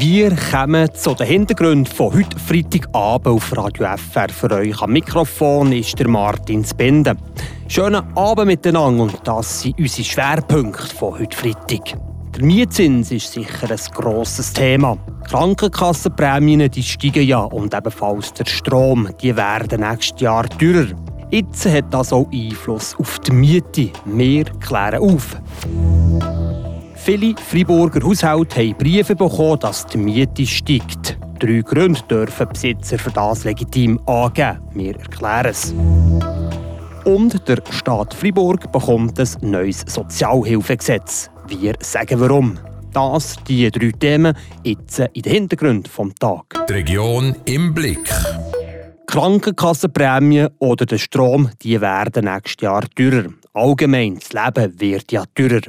Wir kommen zu den Hintergründen von heute Freitagabend auf Radio FR. Für euch am Mikrofon ist der Martin Spinde. Schönen Abend miteinander und das sind unsere Schwerpunkte von heute Freitag. Der Mietzins ist sicher ein grosses Thema. Krankenkassenprämien die steigen ja und ebenfalls der Strom, die werden nächstes Jahr teurer. Jetzt hat das auch Einfluss auf die Miete. Wir klären auf. Viele Freiburger Haushalte haben Briefe bekommen, dass die Miete steigt. Drei Gründe dürfen Besitzer für das legitim angeben. Wir erklären es. Und der Staat Freiburg bekommt ein neues Sozialhilfegesetz. Wir sagen warum. Das, die drei Themen, jetzt in den Hintergrund vom Tag. Die Region im Blick. Krankenkassenprämien oder der Strom, die werden nächstes Jahr teurer. Allgemein, das Leben wird ja teurer.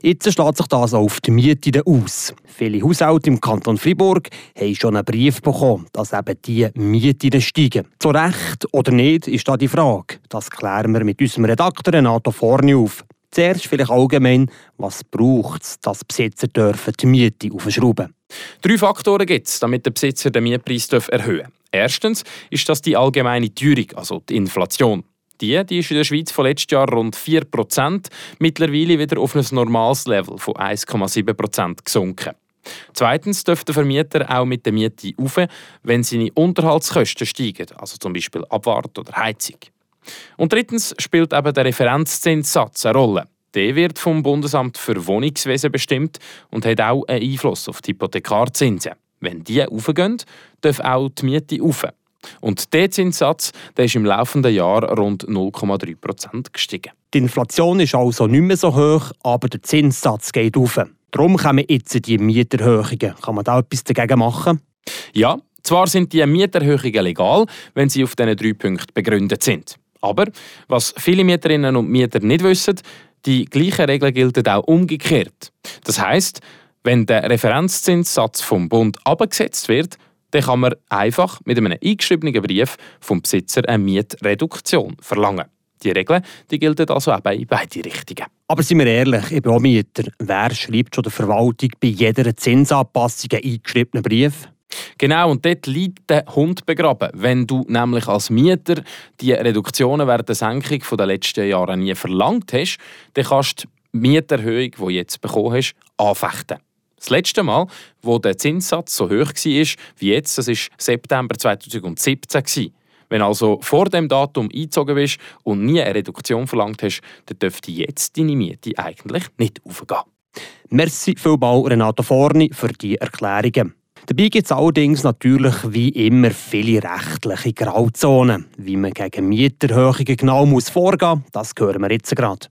Jetzt steht sich das auf die Miete aus. Viele Haushalte im Kanton Fribourg haben schon einen Brief bekommen, dass eben die Mieten steigen. Zu Recht oder nicht, ist da die Frage. Das klären wir mit unserem Redakteur Renato Forni auf. Zuerst vielleicht allgemein, was braucht es, dass Besitzer dürfen die Miete aufschrauben Drei Faktoren gibt es, damit der Besitzer den Mietpreis erhöhen darf. Erstens ist das die allgemeine Teuerung, also die Inflation. Die, die ist in der Schweiz von letztes Jahr rund 4%, mittlerweile wieder auf ein normales Level von 1,7% gesunken. Zweitens dürfte der Vermieter auch mit der Miete auf, wenn seine Unterhaltskosten steigen, also zum Beispiel Abwart oder Heizung. Und drittens spielt eben der Referenzzinssatz eine Rolle. Der wird vom Bundesamt für Wohnungswesen bestimmt und hat auch einen Einfluss auf die Hypothekarzinsen. Wenn die aufgehen, darf auch die Miete auf. Und der Zinssatz der ist im laufenden Jahr rund 0,3% gestiegen. Die Inflation ist also nicht mehr so hoch, aber der Zinssatz geht auf. Darum kommen jetzt die Mieterhöhungen. Kann man da etwas dagegen machen? Ja, zwar sind die Mieterhöhungen legal, wenn sie auf diesen drei Punkten begründet sind. Aber was viele Mieterinnen und Mieter nicht wissen, die gleichen Regeln gelten auch umgekehrt. Das heißt, wenn der Referenzzinssatz vom Bund abgesetzt wird, dann kann man einfach mit einem eingeschriebenen Brief vom Besitzer eine Mietreduktion verlangen. Die Regeln die gelten also auch in beide Richtungen. Aber sind wir ehrlich, ich bin auch Mieter. Wer schreibt schon der Verwaltung bei jeder Zinsanpassung einen eingeschriebenen Brief? Genau, und dort liegt der Hund begraben. Wenn du nämlich als Mieter die Reduktionen während der Senkung der letzten Jahre nie verlangt hast, dann kannst du die Mieterhöhung, die du jetzt bekommen hast, anfechten. Das letzte Mal, wo der Zinssatz so hoch war wie jetzt, das war September 2017. Wenn also vor dem Datum eingezogen bist und nie eine Reduktion verlangt hast, dann dürfte jetzt deine Miete eigentlich nicht aufgehen. Merci vielmals Renato Forni für die Erklärungen. Dabei gibt es allerdings natürlich wie immer viele rechtliche Grauzonen. Wie man gegen Mieterhöhungen genau muss vorgehen muss, das hören wir jetzt gerade.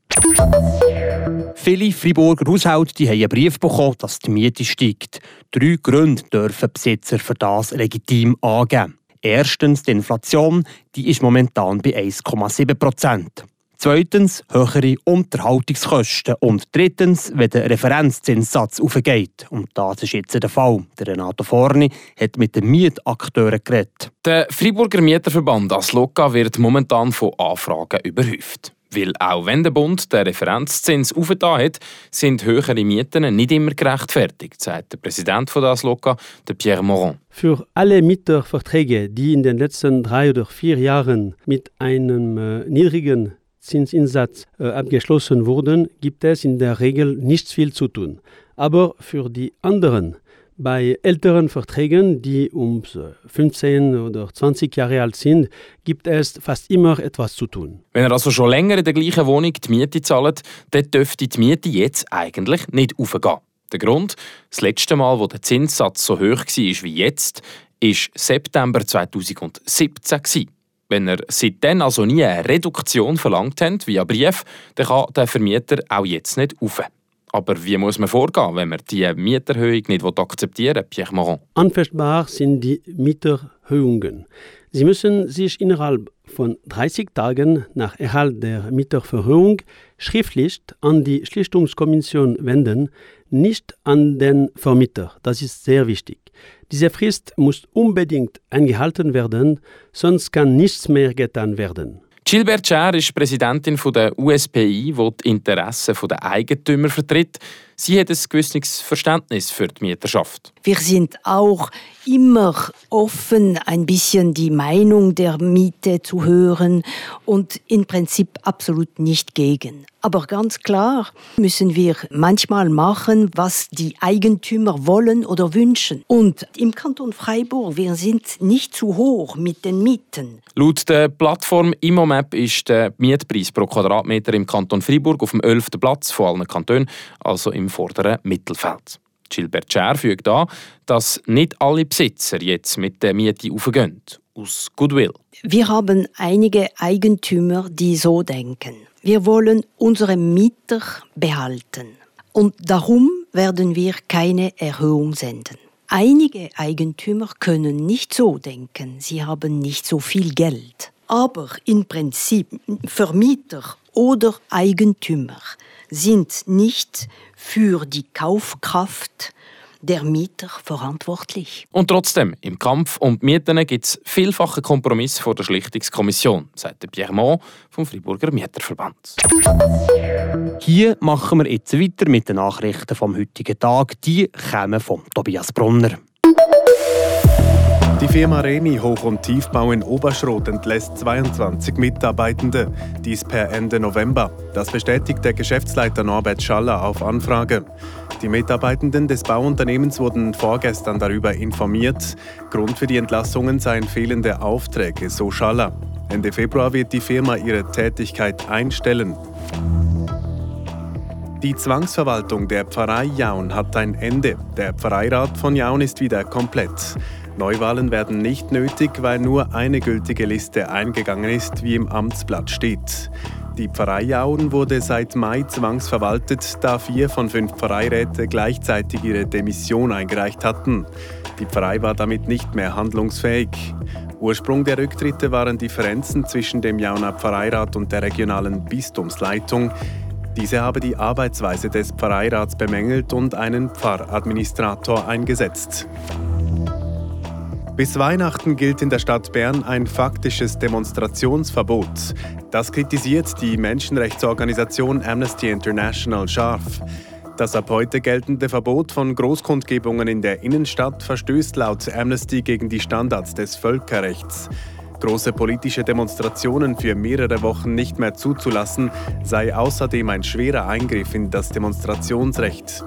Viele Freiburger Haushalte die haben einen Brief bekommen, dass die Miete steigt. Drei Gründe dürfen Besitzer für das legitim angeben. Erstens, die Inflation die ist momentan bei 1,7 Prozent. Zweitens höhere Unterhaltungskosten. Und drittens, wenn der Referenzzinssatz aufgeht. Und das ist jetzt der Fall. Der Renato Forni hat mit den Mietakteuren geredet. Der Freiburger Mieterverband Asloka wird momentan von Anfragen überhäuft. Weil auch wenn der Bund den Referenzzins aufgetan hat, sind höhere Mieten nicht immer gerechtfertigt, sagt der Präsident von das der Pierre Moron. Für alle Mieterverträge, die in den letzten drei oder vier Jahren mit einem äh, niedrigen Zinsinsatz äh, abgeschlossen wurden, gibt es in der Regel nicht viel zu tun. Aber für die anderen bei älteren Verträgen, die um 15 oder 20 Jahre alt sind, gibt es fast immer etwas zu tun. Wenn er also schon länger in der gleichen Wohnung die Miete zahlt, dann dürfte die Miete jetzt eigentlich nicht aufgehen. Der Grund, das letzte Mal, wo der Zinssatz so hoch war wie jetzt, ist September 2017. Wenn er seitdem also nie eine Reduktion verlangt hat, via Brief, dann kann der Vermieter auch jetzt nicht aufhören. Aber wie muss man vorgehen, wenn man die Mieterhöhung nicht akzeptieren will, Pierre Moron? Anfechtbar sind die Mieterhöhungen. Sie müssen sich innerhalb von 30 Tagen nach Erhalt der Mieterverhöhung schriftlich an die Schlichtungskommission wenden, nicht an den Vermieter. Das ist sehr wichtig. Diese Frist muss unbedingt eingehalten werden, sonst kann nichts mehr getan werden. Gilbert Scher ist Präsidentin der USPI, die die Interessen der Eigentümer vertritt. Sie hat ein gewisses Verständnis für die Mieterschaft. Wir sind auch immer offen, ein bisschen die Meinung der Miete zu hören und im Prinzip absolut nicht gegen. Aber ganz klar müssen wir manchmal machen, was die Eigentümer wollen oder wünschen. Und im Kanton Freiburg, wir sind nicht zu hoch mit den Mieten. Laut der Plattform Immomap ist der Mietpreis pro Quadratmeter im Kanton Freiburg auf dem 11. Platz von allen Kantonen, also im vorderen Mittelfeld. Gilbert Scher fügt an, dass nicht alle Besitzer jetzt mit der Miete aufgehen, aus Goodwill. Wir haben einige Eigentümer, die so denken. Wir wollen unsere Mieter behalten. Und darum werden wir keine Erhöhung senden. Einige Eigentümer können nicht so denken, sie haben nicht so viel Geld. Aber im Prinzip Vermieter oder Eigentümer sind nicht für die Kaufkraft der Mieter verantwortlich. Und trotzdem, im Kampf um die Mieten gibt es vielfache Kompromisse vor der Schlichtungskommission, sagt Pierre Mont vom Freiburger Mieterverband. Hier machen wir jetzt weiter mit den Nachrichten vom heutigen Tag. Die kommen von Tobias Brunner. Die Firma Remi Hoch- und Tiefbau in Oberschrot entlässt 22 Mitarbeitende, dies per Ende November. Das bestätigt der Geschäftsleiter Norbert Schaller auf Anfrage. Die Mitarbeitenden des Bauunternehmens wurden vorgestern darüber informiert. Grund für die Entlassungen seien fehlende Aufträge, so Schaller. Ende Februar wird die Firma ihre Tätigkeit einstellen. Die Zwangsverwaltung der Pfarrei Jaun hat ein Ende. Der Pfarreirat von Jaun ist wieder komplett. Neuwahlen werden nicht nötig, weil nur eine gültige Liste eingegangen ist, wie im Amtsblatt steht. Die Pfarrei Jaun wurde seit Mai zwangsverwaltet, da vier von fünf Pfarreiräte gleichzeitig ihre Demission eingereicht hatten. Die Pfarrei war damit nicht mehr handlungsfähig. Ursprung der Rücktritte waren Differenzen zwischen dem Jauner Pfarreirat und der regionalen Bistumsleitung. Diese habe die Arbeitsweise des Pfarreirats bemängelt und einen Pfarradministrator eingesetzt. Bis Weihnachten gilt in der Stadt Bern ein faktisches Demonstrationsverbot. Das kritisiert die Menschenrechtsorganisation Amnesty International scharf. Das ab heute geltende Verbot von Großkundgebungen in der Innenstadt verstößt laut Amnesty gegen die Standards des Völkerrechts. Große politische Demonstrationen für mehrere Wochen nicht mehr zuzulassen, sei außerdem ein schwerer Eingriff in das Demonstrationsrecht.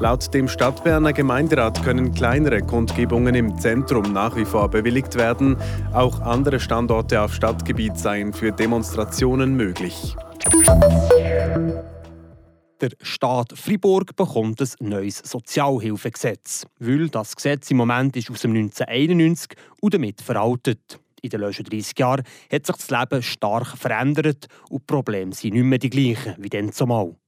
Laut dem Stadtberner Gemeinderat können kleinere Kundgebungen im Zentrum nach wie vor bewilligt werden. Auch andere Standorte auf Stadtgebiet seien für Demonstrationen möglich. Der Staat Fribourg bekommt ein neues Sozialhilfegesetz, weil das Gesetz im Moment ist aus dem 1991 und damit veraltet. In den letzten 30 Jahren hat sich das Leben stark verändert und die Probleme sind nicht mehr die gleichen wie dann zumal.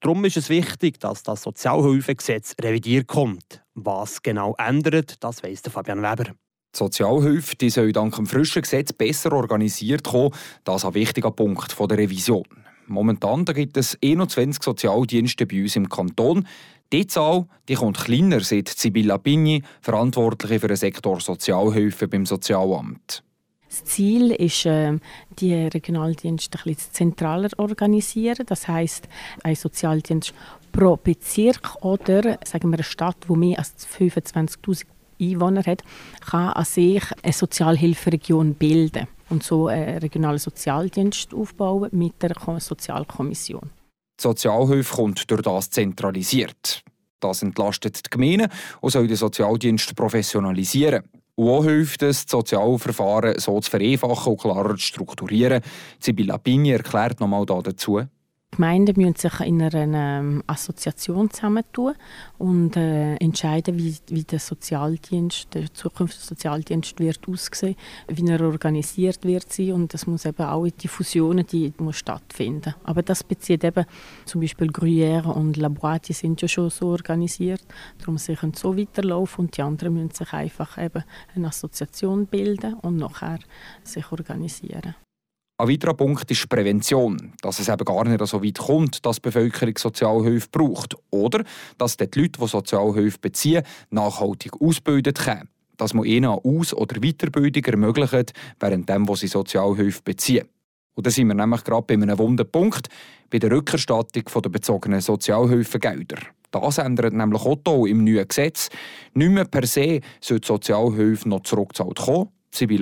Darum ist es wichtig, dass das Sozialhilfegesetz revidiert kommt. Was genau ändert, das weiss Fabian Weber. Die Sozialhilfe die soll dank dem frischen Gesetz besser organisiert kommen. Das ist ein wichtiger Punkt der Revision. Momentan gibt es 21 Sozialdienste bei uns im Kanton. Die Zahl die kommt kleiner, sagt Sibylla Pigni, Verantwortliche für den Sektor Sozialhilfe beim Sozialamt. Das Ziel ist, ähm, die Regionaldienste ein bisschen zentraler organisieren. Das heißt, ein Sozialdienst pro Bezirk oder sagen wir eine Stadt, die mehr als 25.000 Einwohner hat, kann an sich eine Sozialhilferegion bilden und so einen regionalen Sozialdienst aufbauen mit der Sozialkommission. Die Sozialhilfe kommt durch das zentralisiert. Das entlastet die Gemeinden und soll den Sozialdienst professionalisieren. Auch hilft es, das Sozialverfahren so zu vereinfachen und klarer zu strukturieren. Sibylla Pini erklärt nochmal dazu. Gemeinden müssen sich in einer ähm, Assoziation zusammentun und äh, entscheiden, wie, wie der Sozialdienst, der zukünftige Sozialdienst wird aussehen, wie er organisiert wird sein und das muss eben auch die Fusionen, die muss stattfinden. Aber das bezieht eben zum Beispiel Gruyère und La Bois, die sind ja schon so organisiert, darum sie können so weiterlaufen und die anderen müssen sich einfach eben eine Assoziation bilden und nachher sich organisieren. Ein weiterer Punkt ist Prävention, dass es eben gar nicht so weit kommt, dass die Bevölkerung Sozialhilfe braucht oder dass die Leute, die Sozialhilfe beziehen, nachhaltig ausgebildet können. Dass man ihnen eine Aus- oder Weiterbildung ermöglicht, während dem, sie Sozialhilfe beziehen. Und da sind wir nämlich gerade bei einem wunden Punkt, bei der Rückerstattung der bezogenen Sozialhilfegelder. Das ändert nämlich auch im neuen Gesetz. Nicht mehr per se soll die Sozialhilfe noch zurückgezahlt kommen.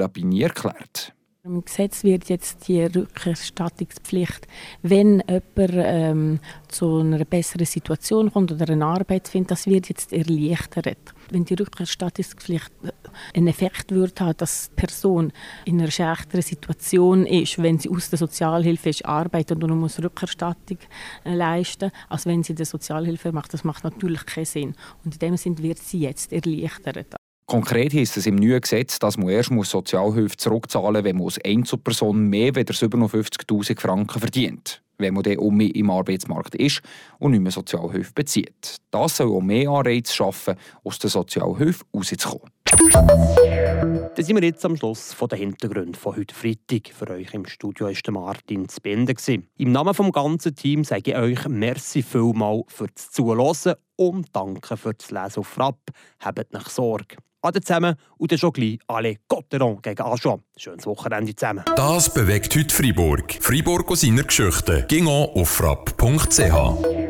Aber nie erklärt. Im Gesetz wird jetzt die Rückerstattungspflicht, wenn jemand ähm, zu einer besseren Situation kommt oder eine Arbeit findet, das wird jetzt erleichtert. Wenn die Rückerstattungspflicht äh, einen Effekt würde haben, dass die Person in einer schlechteren Situation ist, wenn sie aus der Sozialhilfe ist, arbeitet und muss Rückerstattung äh, leisten, als wenn sie die Sozialhilfe macht, das macht natürlich keinen Sinn. Und in dem Sinne wird sie jetzt erleichtert. Konkret heisst es im neuen Gesetz, dass man erst Sozialhilfe zurückzahlen muss, wenn man als Einzelperson mehr als 57'000 Franken verdient. Wenn man dann um im Arbeitsmarkt ist und nicht mehr Sozialhilfe bezieht. Das soll auch mehr Anreize schaffen, aus der Sozialhilfe rauszukommen. Dann sind wir jetzt am Schluss von den Hintergründen von heute Freitag. Für euch im Studio war Martin Zbinde. Im Namen des ganzen Teams sage ich euch merci vielmal fürs Zuhören und danke fürs Lesen auf Frapp. Habt nicht Sorge. Ade zusammen und dann schon gleich alle Cotteron gegen Aschon. Schönes Wochenende zusammen. Das bewegt heute Freiburg. Freiburg aus seiner Geschichte. Ging auf frapp.ch.